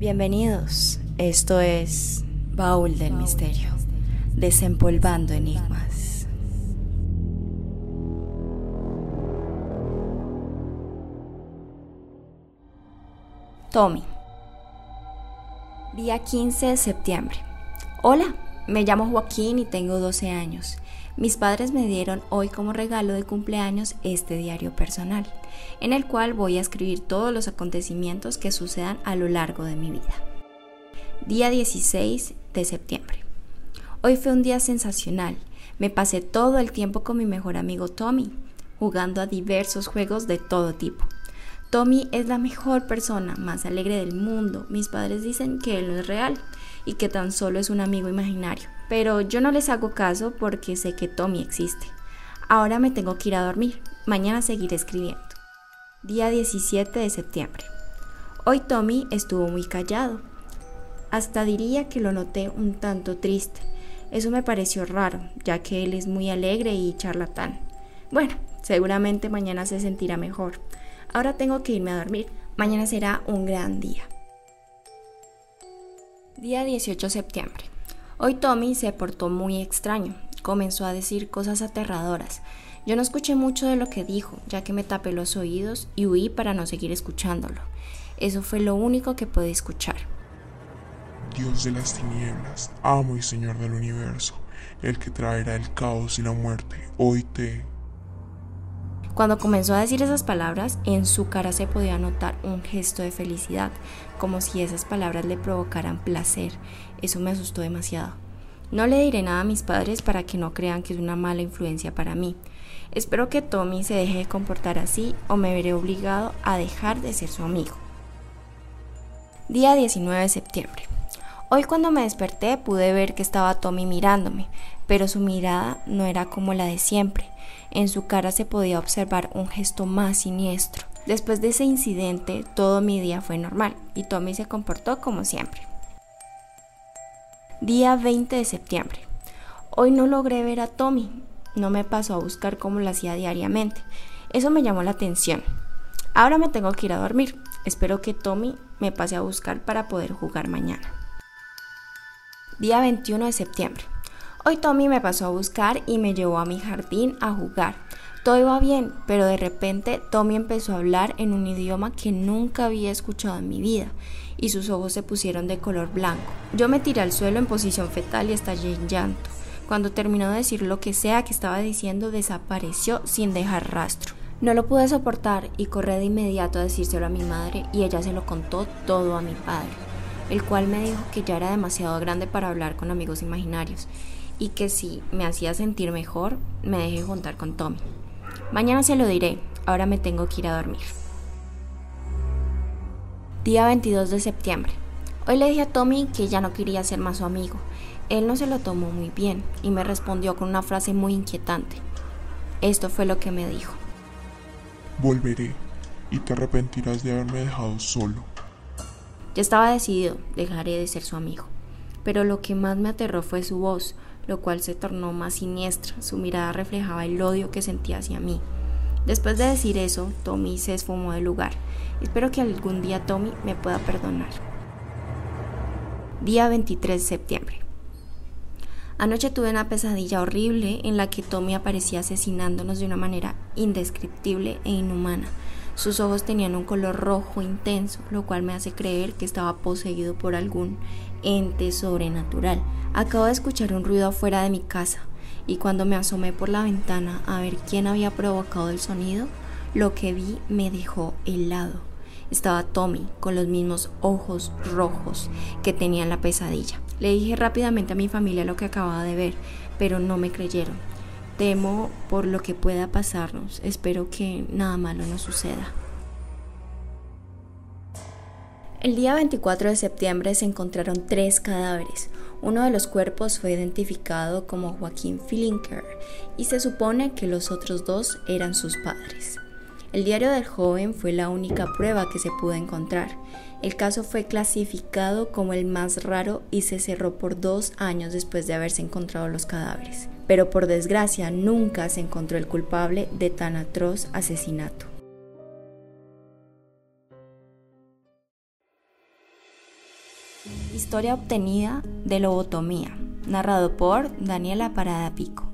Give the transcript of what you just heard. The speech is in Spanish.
Bienvenidos, esto es Baúl del Misterio, desempolvando enigmas. Tommy, día 15 de septiembre. Hola, me llamo Joaquín y tengo 12 años. Mis padres me dieron hoy como regalo de cumpleaños este diario personal, en el cual voy a escribir todos los acontecimientos que sucedan a lo largo de mi vida. Día 16 de septiembre. Hoy fue un día sensacional. Me pasé todo el tiempo con mi mejor amigo Tommy, jugando a diversos juegos de todo tipo. Tommy es la mejor persona, más alegre del mundo. Mis padres dicen que él no es real y que tan solo es un amigo imaginario pero yo no les hago caso porque sé que Tommy existe. Ahora me tengo que ir a dormir, mañana seguiré escribiendo. Día 17 de septiembre. Hoy Tommy estuvo muy callado. Hasta diría que lo noté un tanto triste. Eso me pareció raro, ya que él es muy alegre y charlatán. Bueno, seguramente mañana se sentirá mejor. Ahora tengo que irme a dormir. Mañana será un gran día. Día 18 de septiembre. Hoy Tommy se portó muy extraño, comenzó a decir cosas aterradoras. Yo no escuché mucho de lo que dijo, ya que me tapé los oídos y huí para no seguir escuchándolo. Eso fue lo único que pude escuchar. Dios de las tinieblas, amo y Señor del universo, el que traerá el caos y la muerte, hoy te... Cuando comenzó a decir esas palabras, en su cara se podía notar un gesto de felicidad, como si esas palabras le provocaran placer. Eso me asustó demasiado. No le diré nada a mis padres para que no crean que es una mala influencia para mí. Espero que Tommy se deje de comportar así o me veré obligado a dejar de ser su amigo. Día 19 de septiembre. Hoy cuando me desperté pude ver que estaba Tommy mirándome, pero su mirada no era como la de siempre. En su cara se podía observar un gesto más siniestro. Después de ese incidente, todo mi día fue normal y Tommy se comportó como siempre. Día 20 de septiembre. Hoy no logré ver a Tommy. No me pasó a buscar como lo hacía diariamente. Eso me llamó la atención. Ahora me tengo que ir a dormir. Espero que Tommy me pase a buscar para poder jugar mañana. Día 21 de septiembre. Hoy Tommy me pasó a buscar y me llevó a mi jardín a jugar. Todo iba bien, pero de repente Tommy empezó a hablar en un idioma que nunca había escuchado en mi vida y sus ojos se pusieron de color blanco. Yo me tiré al suelo en posición fetal y estallé en llanto. Cuando terminó de decir lo que sea que estaba diciendo, desapareció sin dejar rastro. No lo pude soportar y corrí de inmediato a decírselo a mi madre y ella se lo contó todo a mi padre, el cual me dijo que ya era demasiado grande para hablar con amigos imaginarios y que si me hacía sentir mejor, me dejé juntar con Tommy. Mañana se lo diré, ahora me tengo que ir a dormir. Día 22 de septiembre. Hoy le dije a Tommy que ya no quería ser más su amigo. Él no se lo tomó muy bien y me respondió con una frase muy inquietante. Esto fue lo que me dijo. Volveré y te arrepentirás de haberme dejado solo. Ya estaba decidido, dejaré de ser su amigo. Pero lo que más me aterró fue su voz, lo cual se tornó más siniestra. Su mirada reflejaba el odio que sentía hacia mí. Después de decir eso, Tommy se esfumó del lugar. Espero que algún día Tommy me pueda perdonar. Día 23 de septiembre. Anoche tuve una pesadilla horrible en la que Tommy aparecía asesinándonos de una manera indescriptible e inhumana. Sus ojos tenían un color rojo intenso, lo cual me hace creer que estaba poseído por algún ente sobrenatural. Acabo de escuchar un ruido afuera de mi casa y cuando me asomé por la ventana a ver quién había provocado el sonido, lo que vi me dejó helado. Estaba Tommy con los mismos ojos rojos que tenía en la pesadilla. Le dije rápidamente a mi familia lo que acababa de ver, pero no me creyeron. Temo por lo que pueda pasarnos. Espero que nada malo nos suceda. El día 24 de septiembre se encontraron tres cadáveres. Uno de los cuerpos fue identificado como Joaquín Filinker y se supone que los otros dos eran sus padres. El diario del joven fue la única prueba que se pudo encontrar. El caso fue clasificado como el más raro y se cerró por dos años después de haberse encontrado los cadáveres. Pero por desgracia nunca se encontró el culpable de tan atroz asesinato. Historia obtenida de lobotomía, narrado por Daniela Parada Pico.